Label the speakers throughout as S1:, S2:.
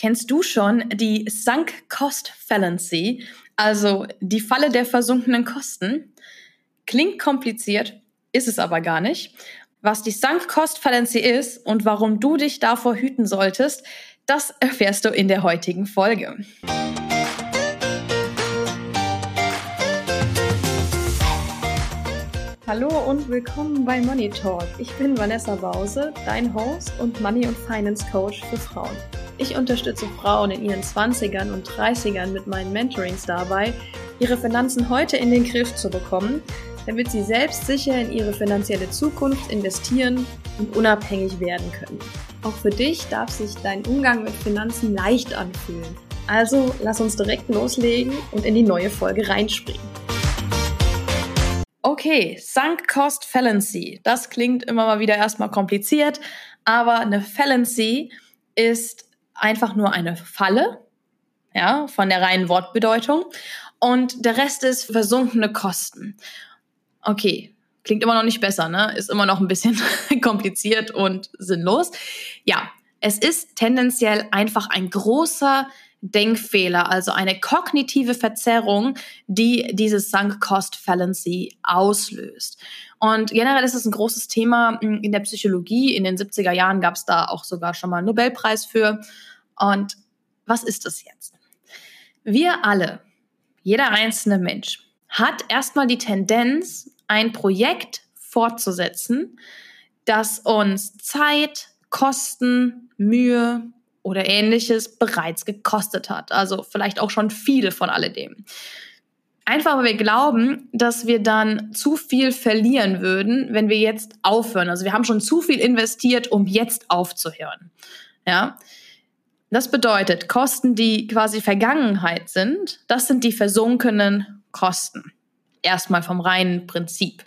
S1: Kennst du schon die Sunk Cost Fallacy, also die Falle der versunkenen Kosten? Klingt kompliziert, ist es aber gar nicht. Was die Sunk Cost Fallacy ist und warum du dich davor hüten solltest, das erfährst du in der heutigen Folge. Hallo und willkommen bei Money Talk. Ich bin Vanessa Bause, dein Host und Money und Finance Coach für Frauen. Ich unterstütze Frauen in ihren 20ern und 30ern mit meinen Mentorings dabei, ihre Finanzen heute in den Griff zu bekommen, damit sie selbstsicher in ihre finanzielle Zukunft investieren und unabhängig werden können. Auch für dich darf sich dein Umgang mit Finanzen leicht anfühlen. Also lass uns direkt loslegen und in die neue Folge reinspringen. Okay, Sunk Cost Fallacy. Das klingt immer mal wieder erstmal kompliziert, aber eine Fallacy ist einfach nur eine Falle, ja, von der reinen Wortbedeutung. Und der Rest ist versunkene Kosten. Okay, klingt immer noch nicht besser, ne? Ist immer noch ein bisschen kompliziert und sinnlos. Ja, es ist tendenziell einfach ein großer Denkfehler, also eine kognitive Verzerrung, die dieses Sunk Cost Fallacy auslöst. Und generell ist es ein großes Thema hm, in der Psychologie. In den 70er Jahren gab es da auch sogar schon mal einen Nobelpreis für. Und was ist das jetzt? Wir alle, jeder einzelne Mensch, hat erstmal die Tendenz, ein Projekt fortzusetzen, das uns Zeit, Kosten, Mühe oder ähnliches bereits gekostet hat. Also vielleicht auch schon viel von alledem. Einfach weil wir glauben, dass wir dann zu viel verlieren würden, wenn wir jetzt aufhören. Also wir haben schon zu viel investiert, um jetzt aufzuhören. Ja. Das bedeutet, Kosten, die quasi Vergangenheit sind, das sind die versunkenen Kosten. Erstmal vom reinen Prinzip.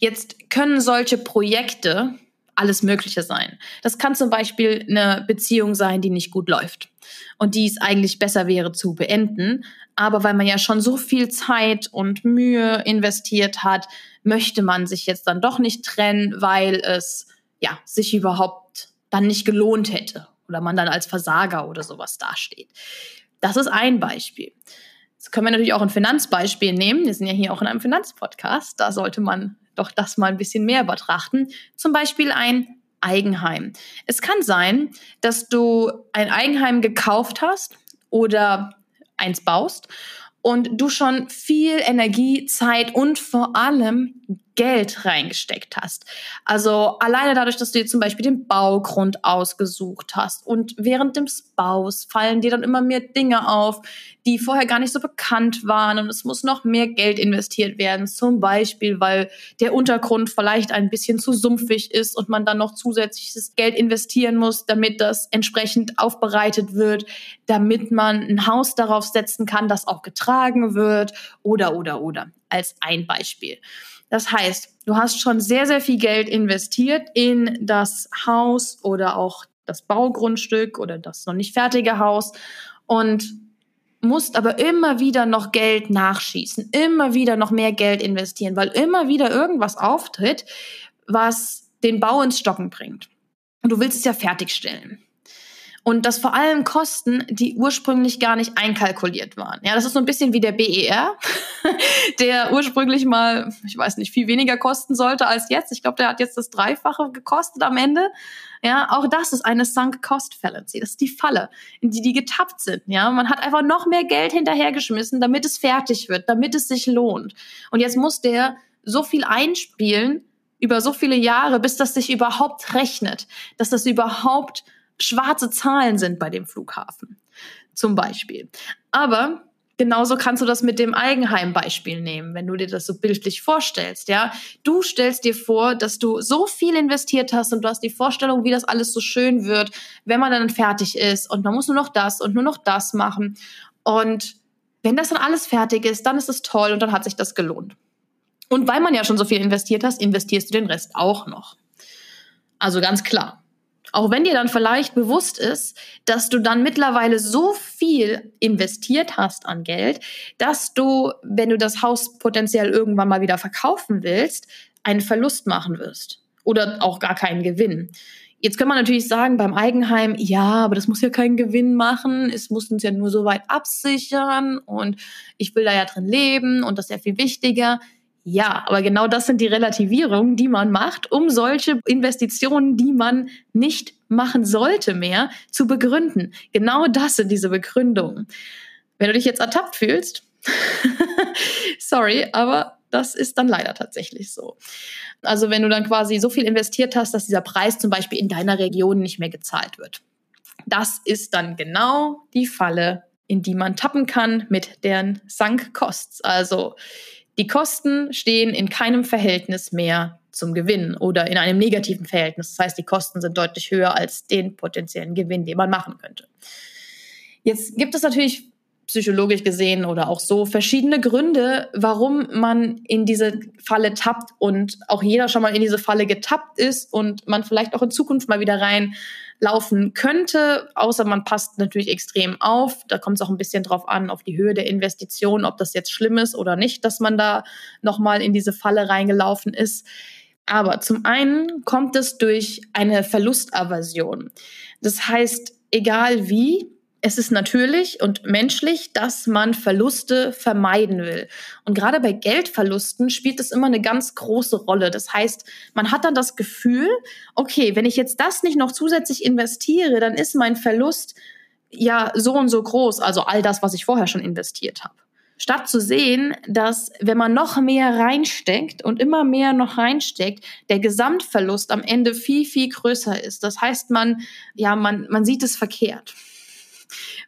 S1: Jetzt können solche Projekte alles Mögliche sein. Das kann zum Beispiel eine Beziehung sein, die nicht gut läuft und die es eigentlich besser wäre zu beenden. Aber weil man ja schon so viel Zeit und Mühe investiert hat, möchte man sich jetzt dann doch nicht trennen, weil es ja sich überhaupt dann nicht gelohnt hätte oder man dann als Versager oder sowas dasteht. Das ist ein Beispiel. Jetzt können wir natürlich auch ein Finanzbeispiel nehmen. Wir sind ja hier auch in einem Finanzpodcast. Da sollte man doch das mal ein bisschen mehr betrachten. Zum Beispiel ein Eigenheim. Es kann sein, dass du ein Eigenheim gekauft hast oder eins baust und du schon viel Energie, Zeit und vor allem Geld reingesteckt hast. Also alleine dadurch, dass du dir zum Beispiel den Baugrund ausgesucht hast und während des Baus fallen dir dann immer mehr Dinge auf, die vorher gar nicht so bekannt waren und es muss noch mehr Geld investiert werden. Zum Beispiel, weil der Untergrund vielleicht ein bisschen zu sumpfig ist und man dann noch zusätzliches Geld investieren muss, damit das entsprechend aufbereitet wird, damit man ein Haus darauf setzen kann, das auch getragen wird oder, oder, oder. Als ein Beispiel. Das heißt, du hast schon sehr, sehr viel Geld investiert in das Haus oder auch das Baugrundstück oder das noch nicht fertige Haus und musst aber immer wieder noch Geld nachschießen, immer wieder noch mehr Geld investieren, weil immer wieder irgendwas auftritt, was den Bau ins Stocken bringt. Und du willst es ja fertigstellen. Und das vor allem Kosten, die ursprünglich gar nicht einkalkuliert waren. Ja, das ist so ein bisschen wie der BER, der ursprünglich mal, ich weiß nicht, viel weniger kosten sollte als jetzt. Ich glaube, der hat jetzt das Dreifache gekostet am Ende. Ja, auch das ist eine Sunk Cost Fallacy. Das ist die Falle, in die die getappt sind. Ja, man hat einfach noch mehr Geld hinterhergeschmissen, damit es fertig wird, damit es sich lohnt. Und jetzt muss der so viel einspielen über so viele Jahre, bis das sich überhaupt rechnet, dass das überhaupt schwarze Zahlen sind bei dem Flughafen. Zum Beispiel. Aber genauso kannst du das mit dem Eigenheimbeispiel nehmen, wenn du dir das so bildlich vorstellst, ja. Du stellst dir vor, dass du so viel investiert hast und du hast die Vorstellung, wie das alles so schön wird, wenn man dann fertig ist und man muss nur noch das und nur noch das machen. Und wenn das dann alles fertig ist, dann ist es toll und dann hat sich das gelohnt. Und weil man ja schon so viel investiert hast, investierst du den Rest auch noch. Also ganz klar. Auch wenn dir dann vielleicht bewusst ist, dass du dann mittlerweile so viel investiert hast an Geld, dass du, wenn du das Haus potenziell irgendwann mal wieder verkaufen willst, einen Verlust machen wirst oder auch gar keinen Gewinn. Jetzt kann man natürlich sagen, beim Eigenheim, ja, aber das muss ja keinen Gewinn machen. Es muss uns ja nur so weit absichern und ich will da ja drin leben und das ist ja viel wichtiger. Ja, aber genau das sind die Relativierungen, die man macht, um solche Investitionen, die man nicht machen sollte mehr, zu begründen. Genau das sind diese Begründungen. Wenn du dich jetzt ertappt fühlst, sorry, aber das ist dann leider tatsächlich so. Also wenn du dann quasi so viel investiert hast, dass dieser Preis zum Beispiel in deiner Region nicht mehr gezahlt wird. Das ist dann genau die Falle, in die man tappen kann mit deren Sunk Costs. Also die Kosten stehen in keinem Verhältnis mehr zum Gewinn oder in einem negativen Verhältnis. Das heißt, die Kosten sind deutlich höher als den potenziellen Gewinn, den man machen könnte. Jetzt gibt es natürlich psychologisch gesehen oder auch so verschiedene Gründe, warum man in diese Falle tappt und auch jeder schon mal in diese Falle getappt ist und man vielleicht auch in Zukunft mal wieder reinlaufen könnte, außer man passt natürlich extrem auf. Da kommt es auch ein bisschen drauf an, auf die Höhe der Investition, ob das jetzt schlimm ist oder nicht, dass man da nochmal in diese Falle reingelaufen ist. Aber zum einen kommt es durch eine Verlustaversion. Das heißt, egal wie, es ist natürlich und menschlich, dass man Verluste vermeiden will. Und gerade bei Geldverlusten spielt es immer eine ganz große Rolle. Das heißt, man hat dann das Gefühl, okay, wenn ich jetzt das nicht noch zusätzlich investiere, dann ist mein Verlust ja so und so groß, also all das, was ich vorher schon investiert habe. Statt zu sehen, dass wenn man noch mehr reinsteckt und immer mehr noch reinsteckt, der Gesamtverlust am Ende viel, viel größer ist. Das heißt, man, ja, man, man sieht es verkehrt.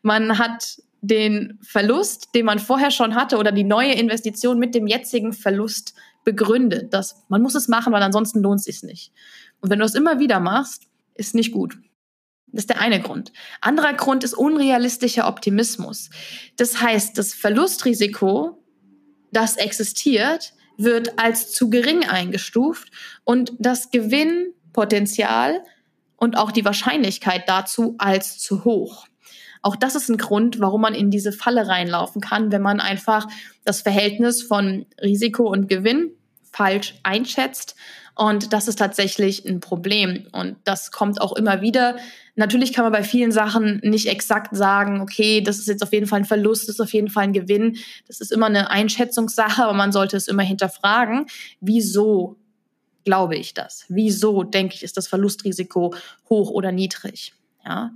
S1: Man hat den Verlust, den man vorher schon hatte oder die neue Investition mit dem jetzigen Verlust begründet. Dass man muss es machen, weil ansonsten lohnt es sich nicht. Und wenn du es immer wieder machst, ist nicht gut. Das ist der eine Grund. Anderer Grund ist unrealistischer Optimismus. Das heißt, das Verlustrisiko, das existiert, wird als zu gering eingestuft und das Gewinnpotenzial und auch die Wahrscheinlichkeit dazu als zu hoch. Auch das ist ein Grund, warum man in diese Falle reinlaufen kann, wenn man einfach das Verhältnis von Risiko und Gewinn falsch einschätzt. Und das ist tatsächlich ein Problem. Und das kommt auch immer wieder. Natürlich kann man bei vielen Sachen nicht exakt sagen, okay, das ist jetzt auf jeden Fall ein Verlust, das ist auf jeden Fall ein Gewinn. Das ist immer eine Einschätzungssache, aber man sollte es immer hinterfragen. Wieso glaube ich das? Wieso denke ich, ist das Verlustrisiko hoch oder niedrig? Ja.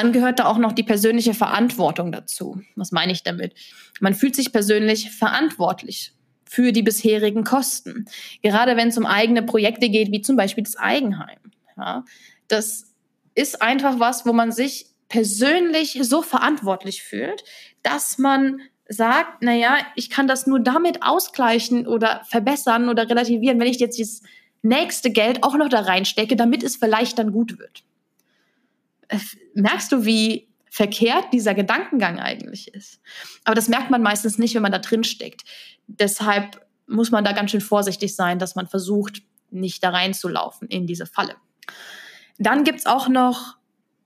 S1: Dann gehört da auch noch die persönliche Verantwortung dazu. Was meine ich damit? Man fühlt sich persönlich verantwortlich für die bisherigen Kosten. Gerade wenn es um eigene Projekte geht, wie zum Beispiel das Eigenheim. Ja, das ist einfach was, wo man sich persönlich so verantwortlich fühlt, dass man sagt, naja, ich kann das nur damit ausgleichen oder verbessern oder relativieren, wenn ich jetzt das nächste Geld auch noch da reinstecke, damit es vielleicht dann gut wird merkst du, wie verkehrt dieser Gedankengang eigentlich ist. Aber das merkt man meistens nicht, wenn man da drin steckt. Deshalb muss man da ganz schön vorsichtig sein, dass man versucht, nicht da reinzulaufen in diese Falle. Dann gibt's auch noch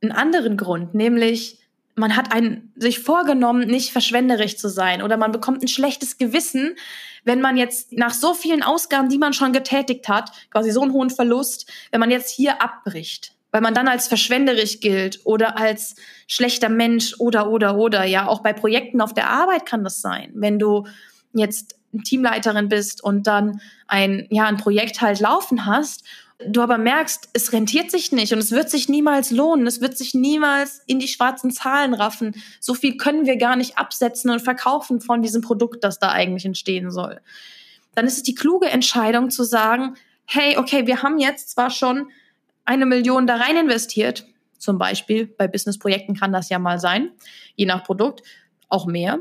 S1: einen anderen Grund, nämlich man hat einen, sich vorgenommen, nicht verschwenderisch zu sein oder man bekommt ein schlechtes Gewissen, wenn man jetzt nach so vielen Ausgaben, die man schon getätigt hat, quasi so einen hohen Verlust, wenn man jetzt hier abbricht weil man dann als verschwenderisch gilt oder als schlechter Mensch oder, oder, oder. Ja, auch bei Projekten auf der Arbeit kann das sein. Wenn du jetzt Teamleiterin bist und dann ein, ja, ein Projekt halt laufen hast, du aber merkst, es rentiert sich nicht und es wird sich niemals lohnen, es wird sich niemals in die schwarzen Zahlen raffen. So viel können wir gar nicht absetzen und verkaufen von diesem Produkt, das da eigentlich entstehen soll. Dann ist es die kluge Entscheidung zu sagen, hey, okay, wir haben jetzt zwar schon eine Million da rein investiert, zum Beispiel bei Businessprojekten kann das ja mal sein, je nach Produkt, auch mehr.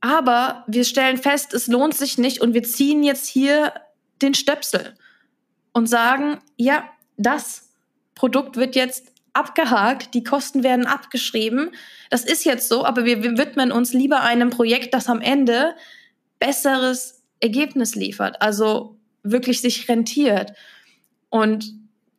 S1: Aber wir stellen fest, es lohnt sich nicht und wir ziehen jetzt hier den Stöpsel und sagen, ja, das Produkt wird jetzt abgehakt, die Kosten werden abgeschrieben. Das ist jetzt so, aber wir, widmen uns lieber einem Projekt, das am Ende besseres Ergebnis liefert, also wirklich sich rentiert. Und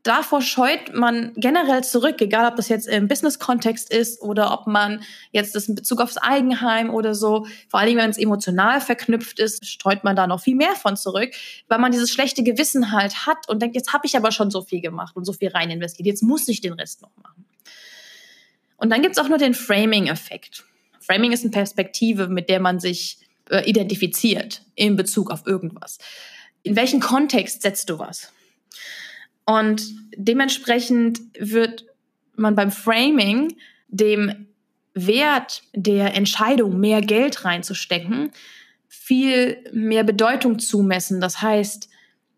S1: davor scheut man generell zurück, egal ob das jetzt im Business-Kontext ist oder ob man jetzt das in Bezug aufs Eigenheim oder so, vor allem wenn es emotional verknüpft ist, streut man da noch viel mehr von zurück, weil man dieses schlechte Gewissen halt hat und denkt, jetzt habe ich aber schon so viel gemacht und so viel rein investiert, jetzt muss ich den Rest noch machen. Und dann gibt's auch nur den Framing-Effekt. Framing ist eine Perspektive, mit der man sich äh, identifiziert in Bezug auf irgendwas. In welchen Kontext setzt du was? Und dementsprechend wird man beim Framing dem Wert der Entscheidung, mehr Geld reinzustecken, viel mehr Bedeutung zumessen. Das heißt,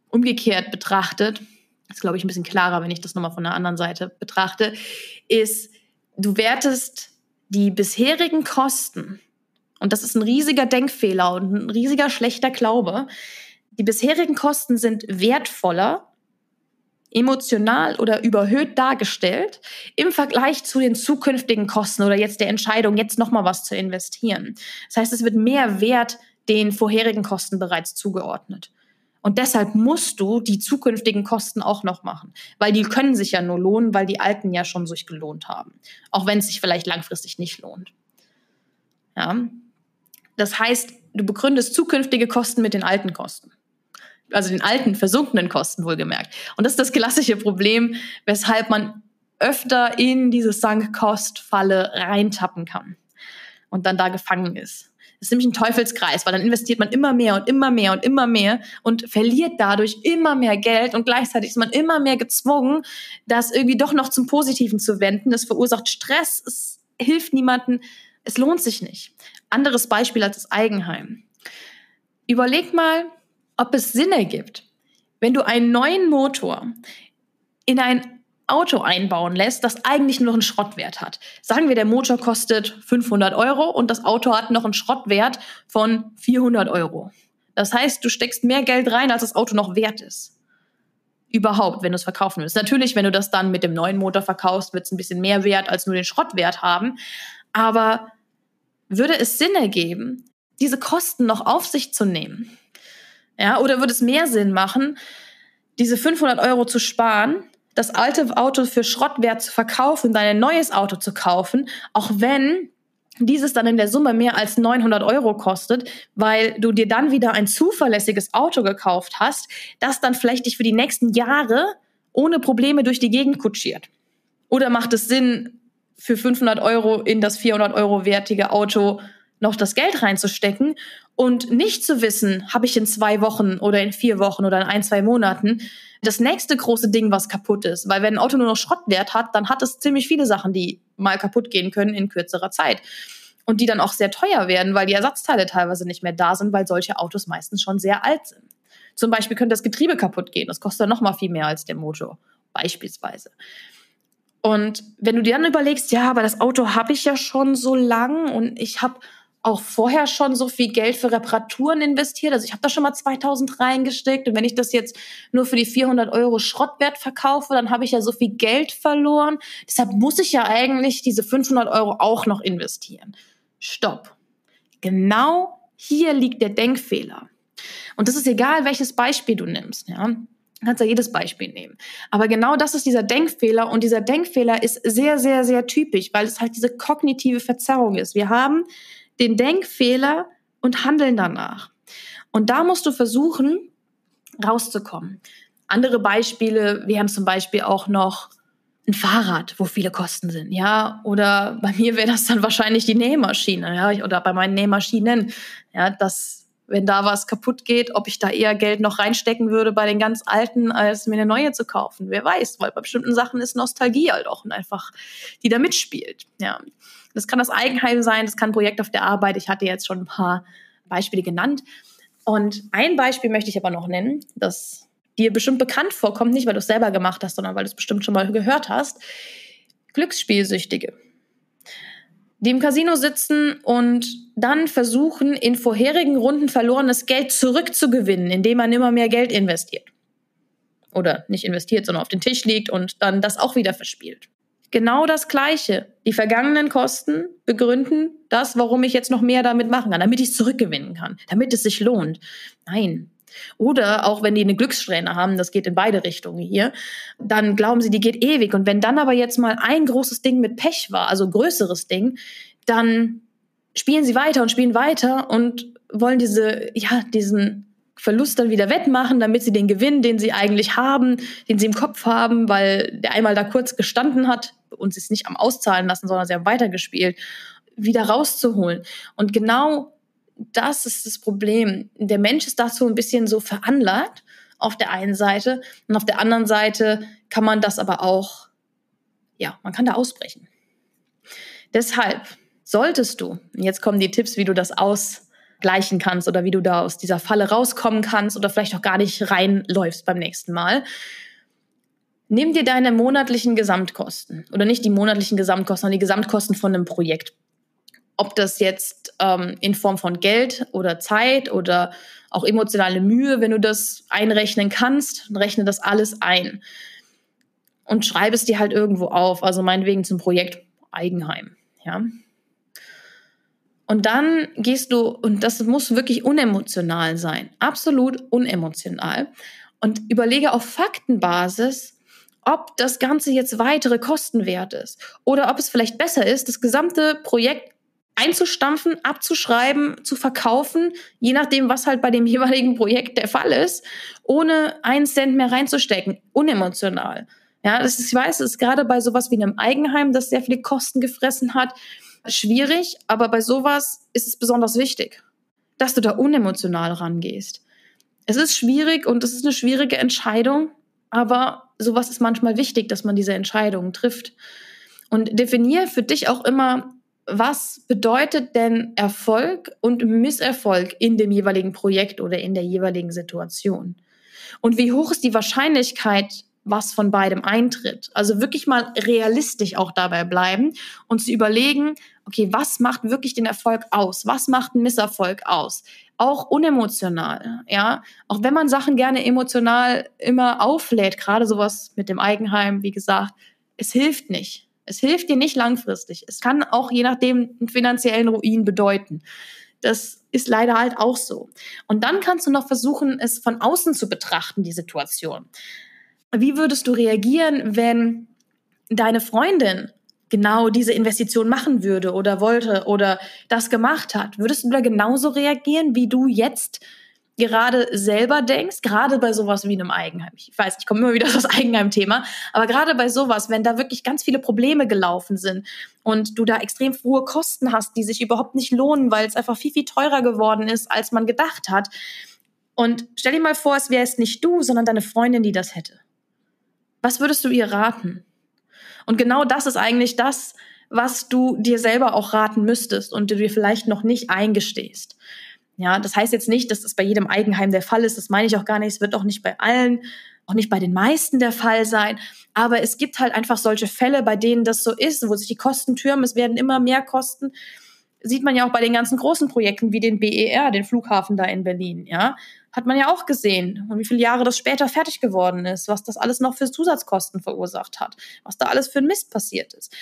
S1: umgekehrt betrachtet, ist glaube ich ein bisschen klarer, wenn ich das nochmal von der anderen Seite betrachte, ist, du wertest die bisherigen Kosten, und das ist ein riesiger Denkfehler und ein riesiger schlechter Glaube, die bisherigen Kosten sind wertvoller, emotional oder überhöht dargestellt im Vergleich zu den zukünftigen Kosten oder jetzt der Entscheidung, jetzt nochmal was zu investieren. Das heißt, es wird mehr Wert den vorherigen Kosten bereits zugeordnet. Und deshalb musst du die zukünftigen Kosten auch noch machen, weil die können sich ja nur lohnen, weil die alten ja schon sich gelohnt haben, auch wenn es sich vielleicht langfristig nicht lohnt. Ja. Das heißt, du begründest zukünftige Kosten mit den alten Kosten. Also den alten, versunkenen Kosten wohlgemerkt. Und das ist das klassische Problem, weshalb man öfter in diese Sunk-Cost-Falle reintappen kann und dann da gefangen ist. Das ist nämlich ein Teufelskreis, weil dann investiert man immer mehr und immer mehr und immer mehr und verliert dadurch immer mehr Geld und gleichzeitig ist man immer mehr gezwungen, das irgendwie doch noch zum Positiven zu wenden. Das verursacht Stress, es hilft niemandem, es lohnt sich nicht. Anderes Beispiel als das Eigenheim. Überleg mal, ob es Sinn ergibt, wenn du einen neuen Motor in ein Auto einbauen lässt, das eigentlich nur noch einen Schrottwert hat. Sagen wir, der Motor kostet 500 Euro und das Auto hat noch einen Schrottwert von 400 Euro. Das heißt, du steckst mehr Geld rein, als das Auto noch wert ist. Überhaupt, wenn du es verkaufen willst. Natürlich, wenn du das dann mit dem neuen Motor verkaufst, wird es ein bisschen mehr wert als nur den Schrottwert haben. Aber würde es Sinn ergeben, diese Kosten noch auf sich zu nehmen? Ja, oder würde es mehr Sinn machen, diese 500 Euro zu sparen das alte Auto für Schrottwert zu verkaufen, dein neues Auto zu kaufen, auch wenn dieses dann in der Summe mehr als 900 Euro kostet, weil du dir dann wieder ein zuverlässiges Auto gekauft hast, das dann vielleicht dich für die nächsten Jahre ohne Probleme durch die Gegend kutschiert. Oder macht es Sinn, für 500 Euro in das 400 Euro wertige Auto noch das Geld reinzustecken und nicht zu wissen, habe ich in zwei Wochen oder in vier Wochen oder in ein, zwei Monaten das nächste große Ding, was kaputt ist. Weil wenn ein Auto nur noch Schrottwert hat, dann hat es ziemlich viele Sachen, die mal kaputt gehen können in kürzerer Zeit. Und die dann auch sehr teuer werden, weil die Ersatzteile teilweise nicht mehr da sind, weil solche Autos meistens schon sehr alt sind. Zum Beispiel könnte das Getriebe kaputt gehen. Das kostet dann noch mal viel mehr als der Motor. Beispielsweise. Und wenn du dir dann überlegst, ja, aber das Auto habe ich ja schon so lang und ich habe auch vorher schon so viel Geld für Reparaturen investiert. Also ich habe da schon mal 2000 reingesteckt. Und wenn ich das jetzt nur für die 400 Euro Schrottwert verkaufe, dann habe ich ja so viel Geld verloren. Deshalb muss ich ja eigentlich diese 500 Euro auch noch investieren. Stopp. Genau hier liegt der Denkfehler. Und das ist egal, welches Beispiel du nimmst. Ja? Du kannst ja jedes Beispiel nehmen. Aber genau das ist dieser Denkfehler und dieser Denkfehler ist sehr, sehr, sehr typisch, weil es halt diese kognitive Verzerrung ist. Wir haben den Denkfehler und handeln danach. Und da musst du versuchen, rauszukommen. Andere Beispiele, wir haben zum Beispiel auch noch ein Fahrrad, wo viele Kosten sind, ja, oder bei mir wäre das dann wahrscheinlich die Nähmaschine, ja, oder bei meinen Nähmaschinen, ja, dass wenn da was kaputt geht, ob ich da eher Geld noch reinstecken würde bei den ganz alten, als mir eine neue zu kaufen. Wer weiß, weil bei bestimmten Sachen ist Nostalgie halt auch einfach, die da mitspielt. Ja. Das kann das Eigenheim sein, das kann ein Projekt auf der Arbeit. Ich hatte jetzt schon ein paar Beispiele genannt. Und ein Beispiel möchte ich aber noch nennen, das dir bestimmt bekannt vorkommt, nicht weil du es selber gemacht hast, sondern weil du es bestimmt schon mal gehört hast. Glücksspielsüchtige die im Casino sitzen und dann versuchen, in vorherigen Runden verlorenes Geld zurückzugewinnen, indem man immer mehr Geld investiert. Oder nicht investiert, sondern auf den Tisch liegt und dann das auch wieder verspielt. Genau das Gleiche. Die vergangenen Kosten begründen das, warum ich jetzt noch mehr damit machen kann, damit ich es zurückgewinnen kann, damit es sich lohnt. Nein, Oder auch wenn die eine Glückssträhne haben, das geht in beide Richtungen hier, dann glauben sie, die geht ewig. Und wenn dann aber jetzt mal ein großes Ding mit Pech war, also größeres Ding, dann spielen sie weiter und spielen weiter und wollen diese, ja, diesen Verlust dann wieder wettmachen, damit sie den Gewinn, den sie eigentlich haben, den sie im Kopf haben, weil der einmal da kurz gestanden hat und sie es nicht am Auszahlen lassen, sondern sie haben weitergespielt, wieder rauszuholen. Und genau das ist das Problem. Der Mensch ist dazu ein bisschen so veranlagt auf der einen Seite und auf der anderen Seite kann man das aber auch, ja, man kann da ausbrechen. Deshalb solltest du, jetzt kommen die Tipps, wie du das ausgleichen kannst oder wie du da aus dieser Falle rauskommen kannst oder vielleicht auch gar nicht reinläufst beim nächsten Mal. Nimm dir deine monatlichen Gesamtkosten oder nicht die monatlichen Gesamtkosten, sondern die Gesamtkosten von einem Projekt. Ob das jetzt ähm, in Form von Geld oder Zeit oder auch emotionale Mühe, wenn du das einrechnen kannst, rechne das alles ein und schreibe es dir halt irgendwo auf. Also meinetwegen zum Projekt Eigenheim. Ja, und dann gehst du, und das muss wirklich unemotional sein, absolut unemotional. Und überlege auf Faktenbasis, ob das Ganze jetzt weitere Kosten wert ist. Oder ob es vielleicht besser ist, das gesamte Projekt einzustampfen, abzuschreiben, zu verkaufen, je nachdem, was halt bei dem jeweiligen Projekt der Fall ist, ohne einen Cent mehr reinzustecken, unemotional. Ja, das ist, ich weiß, es ist gerade bei sowas wie einem Eigenheim, das sehr viele Kosten gefressen hat, schwierig, aber bei sowas ist es besonders wichtig, dass du da unemotional rangehst. Es ist schwierig und es ist eine schwierige Entscheidung, aber sowas ist manchmal wichtig, dass man diese Entscheidungen trifft. Und definier für dich auch immer, was bedeutet denn Erfolg und Misserfolg in dem jeweiligen Projekt oder in der jeweiligen Situation? Und wie hoch ist die Wahrscheinlichkeit, was von beidem eintritt. Also wirklich mal realistisch auch dabei bleiben und zu überlegen, okay, was macht wirklich den Erfolg aus? Was macht einen Misserfolg aus? Auch unemotional, ja. Auch wenn man Sachen gerne emotional immer auflädt, gerade sowas mit dem Eigenheim, wie gesagt, es hilft nicht. Es hilft dir nicht langfristig. Es kann auch je nachdem einen finanziellen Ruin bedeuten. Das ist leider halt auch so. Und dann kannst du noch versuchen, es von außen zu betrachten, die Situation. Wie würdest du reagieren, wenn deine Freundin genau diese Investition machen würde oder wollte oder das gemacht hat? Würdest du da genauso reagieren, wie du jetzt gerade selber denkst, gerade bei sowas wie einem Eigenheim. Ich weiß, ich komme immer wieder auf das Eigenheim-Thema, aber gerade bei sowas, wenn da wirklich ganz viele Probleme gelaufen sind und du da extrem hohe Kosten hast, die sich überhaupt nicht lohnen, weil es einfach viel, viel teurer geworden ist, als man gedacht hat. Und stell dir mal vor, es wäre es nicht du, sondern deine Freundin, die das hätte. Was würdest du ihr raten? Und genau das ist eigentlich das, was du dir selber auch raten müsstest und du dir vielleicht noch nicht eingestehst. Ja, das heißt jetzt nicht, dass das bei jedem Eigenheim der Fall ist. Das meine ich auch gar nicht. Es wird auch nicht bei allen, auch nicht bei den meisten der Fall sein. Aber es gibt halt einfach solche Fälle, bei denen das so ist, wo sich die Kosten türmen. Es werden immer mehr Kosten. Sieht man ja auch bei den ganzen großen Projekten wie den BER, den Flughafen da in Berlin. Ja, hat man ja auch gesehen. Wie viele Jahre das später fertig geworden ist, was das alles noch für Zusatzkosten verursacht hat, was da alles für ein Mist passiert ist.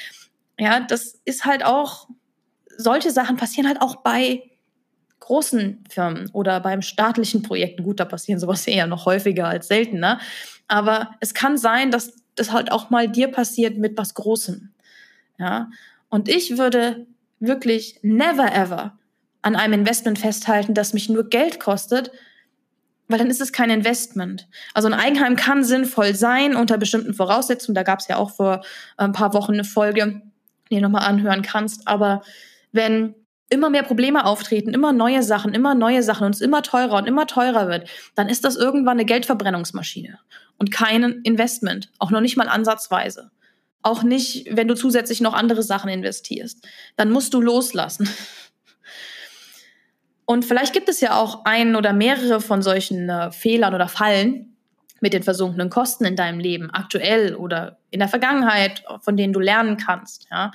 S1: Ja, das ist halt auch, solche Sachen passieren halt auch bei großen Firmen oder beim staatlichen Projekten. Gut, da passieren sowas eher noch häufiger als seltener. Aber es kann sein, dass das halt auch mal dir passiert mit was Großem. Ja, und ich würde wirklich never ever an einem Investment festhalten, das mich nur Geld kostet, weil dann ist es kein Investment. Also ein Eigenheim kann sinnvoll sein unter bestimmten Voraussetzungen. Da gab es ja auch vor äh, ein paar Wochen eine Folge, die du nochmal anhören kannst. Aber wenn immer mehr Probleme auftreten, immer neue Sachen, immer neue Sachen und es immer teurer und immer teurer wird, dann ist das irgendwann eine Geldverbrennungsmaschine und kein Investment, auch noch nicht mal ansatzweise. Auch nicht, wenn du zusätzlich noch andere Sachen investierst. Dann musst du loslassen. Und vielleicht gibt es ja auch einen oder mehrere von solchen äh, Fehlern oder Fallen mit den versunkenen Kosten in deinem Leben, aktuell oder in der Vergangenheit, von denen du lernen kannst, ja.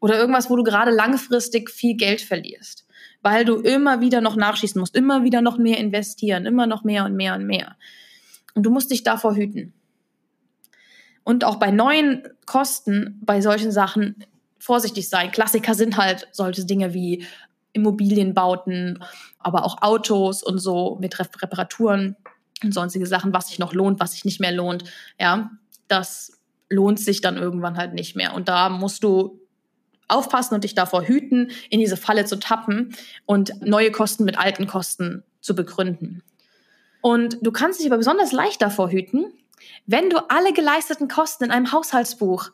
S1: Oder irgendwas, wo du gerade langfristig viel Geld verlierst, weil du immer wieder noch nachschießen musst, immer wieder noch mehr investieren, immer noch mehr und mehr und mehr. Und du musst dich davor hüten. Und auch bei neuen Kosten, bei solchen Sachen vorsichtig sein. Klassiker sind halt solche Dinge wie Immobilienbauten, aber auch Autos und so mit Reparaturen und sonstige Sachen, was sich noch lohnt, was sich nicht mehr lohnt. Ja, das lohnt sich dann irgendwann halt nicht mehr. Und da musst du aufpassen und dich davor hüten, in diese Falle zu tappen und neue Kosten mit alten Kosten zu begründen. Und du kannst dich aber besonders leicht davor hüten, wenn du alle geleisteten Kosten in einem Haushaltsbuch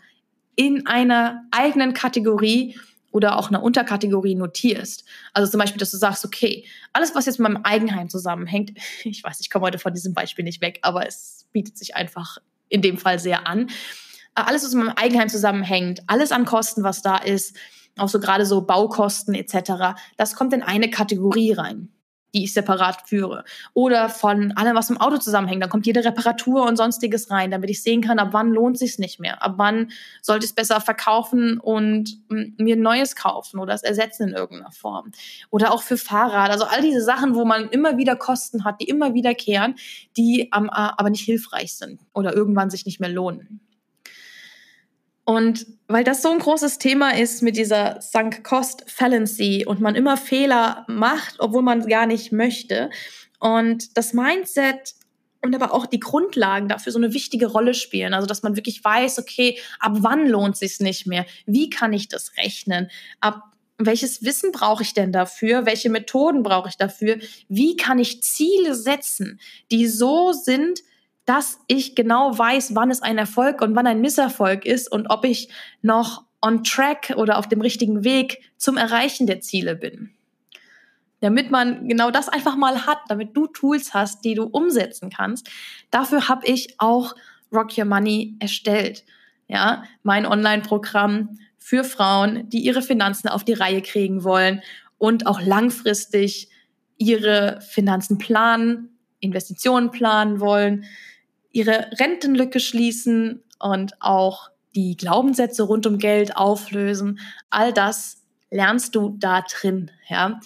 S1: in einer eigenen Kategorie oder auch einer Unterkategorie notierst. Also zum Beispiel, dass du sagst, okay, alles, was jetzt mit meinem Eigenheim zusammenhängt, ich weiß, ich komme heute von diesem Beispiel nicht weg, aber es bietet sich einfach in dem Fall sehr an. Alles, was mit meinem Eigenheim zusammenhängt, alles an Kosten, was da ist, auch so gerade so Baukosten etc., das kommt in eine Kategorie rein die ich separat führe. Oder von allem, was im Auto zusammenhängt. Dann kommt jede Reparatur und sonstiges rein, damit ich sehen kann, ab wann lohnt sich nicht mehr. Ab wann sollte ich es besser verkaufen und mir ein neues kaufen oder es ersetzen in irgendeiner Form. Oder auch für Fahrrad. Also all diese Sachen, wo man immer wieder Kosten hat, die immer wiederkehren, die aber nicht hilfreich sind oder irgendwann sich nicht mehr lohnen. Und weil das so ein großes Thema ist mit dieser Sunk Cost Fallacy und man immer Fehler macht, obwohl man gar nicht möchte. Und das Mindset und aber auch die Grundlagen dafür so eine wichtige Rolle spielen. Also, dass man wirklich weiß, okay, ab wann lohnt sich's nicht mehr? Wie kann ich das rechnen? Ab welches Wissen brauche ich denn dafür? Welche Methoden brauche ich dafür? Wie kann ich Ziele setzen, die so sind, dass ich genau weiß, wann es ein Erfolg und wann ein Misserfolg ist und ob ich noch on track oder auf dem richtigen Weg zum Erreichen der Ziele bin. Damit man genau das einfach mal hat, damit du Tools hast, die du umsetzen kannst. Dafür habe ich auch Rock Your Money erstellt. Ja, mein Online-Programm für Frauen, die ihre Finanzen auf die Reihe kriegen wollen und auch langfristig ihre Finanzen planen, Investitionen planen wollen, ihre Rentenlücke schließen und auch die Glaubenssätze rund um Geld auflösen. All das lernst du da drin, ja.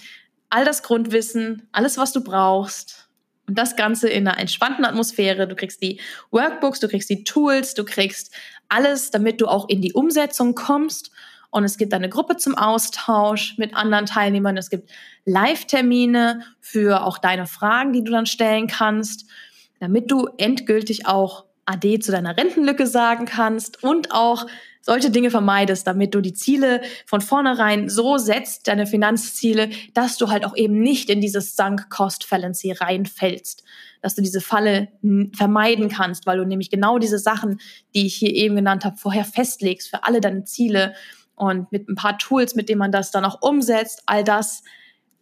S1: All das Grundwissen, alles, was du brauchst. Und das Ganze in einer entspannten Atmosphäre. Du kriegst die Workbooks, du kriegst die Tools, du kriegst alles, damit du auch in die Umsetzung kommst. Und es gibt eine Gruppe zum Austausch mit anderen Teilnehmern. Es gibt Live-Termine für auch deine Fragen, die du dann stellen kannst damit du endgültig auch AD zu deiner Rentenlücke sagen kannst und auch solche Dinge vermeidest, damit du die Ziele von vornherein so setzt, deine Finanzziele, dass du halt auch eben nicht in dieses Sunk Cost Fallacy reinfällst, dass du diese Falle vermeiden kannst, weil du nämlich genau diese Sachen, die ich hier eben genannt habe, vorher festlegst für alle deine Ziele und mit ein paar Tools, mit denen man das dann auch umsetzt, all das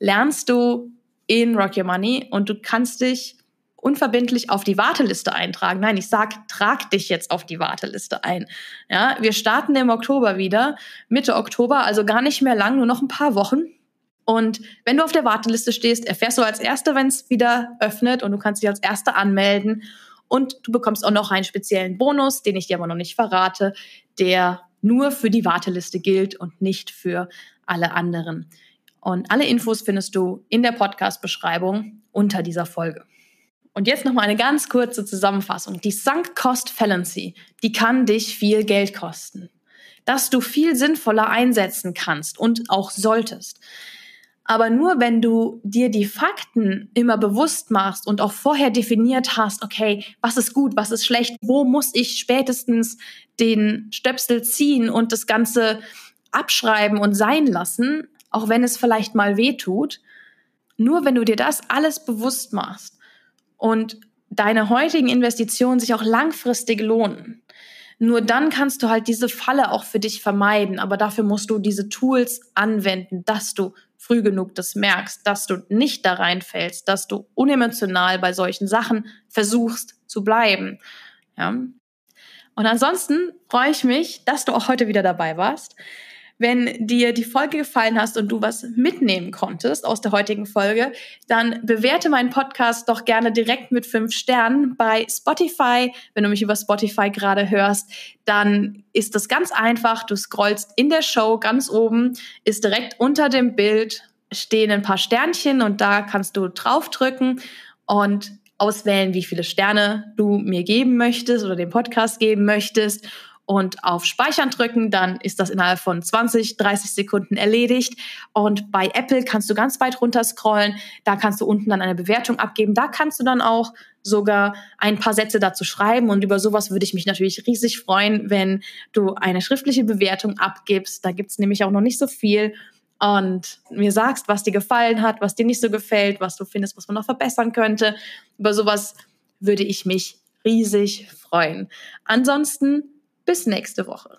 S1: lernst du in Rock Your Money und du kannst dich unverbindlich auf die Warteliste eintragen. Nein, ich sag, trag dich jetzt auf die Warteliste ein. Ja, wir starten im Oktober wieder, Mitte Oktober, also gar nicht mehr lang, nur noch ein paar Wochen. Und wenn du auf der Warteliste stehst, erfährst du als Erste, wenn es wieder öffnet und du kannst dich als Erste anmelden. Und du bekommst auch noch einen speziellen Bonus, den ich dir aber noch nicht verrate, der nur für die Warteliste gilt und nicht für alle anderen. Und alle Infos findest du in der Podcast-Beschreibung unter dieser Folge. Und jetzt noch mal eine ganz kurze Zusammenfassung. Die Sunk Cost Fallacy, die kann dich viel Geld kosten, dass du viel sinnvoller einsetzen kannst und auch solltest. Aber nur wenn du dir die Fakten immer bewusst machst und auch vorher definiert hast, okay, was ist gut, was ist schlecht, wo muss ich spätestens den Stöpsel ziehen und das Ganze abschreiben und sein lassen, auch wenn es vielleicht mal weh tut. Nur wenn du dir das alles bewusst machst, und deine heutigen Investitionen sich auch langfristig lohnen. Nur dann kannst du halt diese Falle auch für dich vermeiden. Aber dafür musst du diese Tools anwenden, dass du früh genug das merkst, dass du nicht da reinfällst, dass du unemotional bei solchen Sachen versuchst zu bleiben. Ja. Und ansonsten freue ich mich, dass du auch heute wieder dabei warst. Wenn dir die Folge gefallen hast und du was mitnehmen konntest aus der heutigen Folge, dann bewerte meinen Podcast doch gerne direkt mit fünf Sternen bei Spotify. Wenn du mich über Spotify gerade hörst, dann ist das ganz einfach. Du scrollst in der Show ganz oben, ist direkt unter dem Bild stehen ein paar Sternchen und da kannst du draufdrücken und auswählen, wie viele Sterne du mir geben möchtest oder dem Podcast geben möchtest. Und auf Speichern drücken, dann ist das innerhalb von 20, 30 Sekunden erledigt. Und bei Apple kannst du ganz weit runter scrollen, da kannst du unten dann eine Bewertung abgeben, da kannst du dann auch sogar ein paar Sätze dazu schreiben und über sowas würde ich mich natürlich riesig freuen, wenn du eine schriftliche Bewertung abgibst. Da gibt's nämlich auch noch nicht so viel und mir sagst, was dir gefallen hat, was dir nicht so gefällt, was du findest, was man noch verbessern könnte. Über sowas würde ich mich riesig freuen. Ansonsten bis nächste Woche.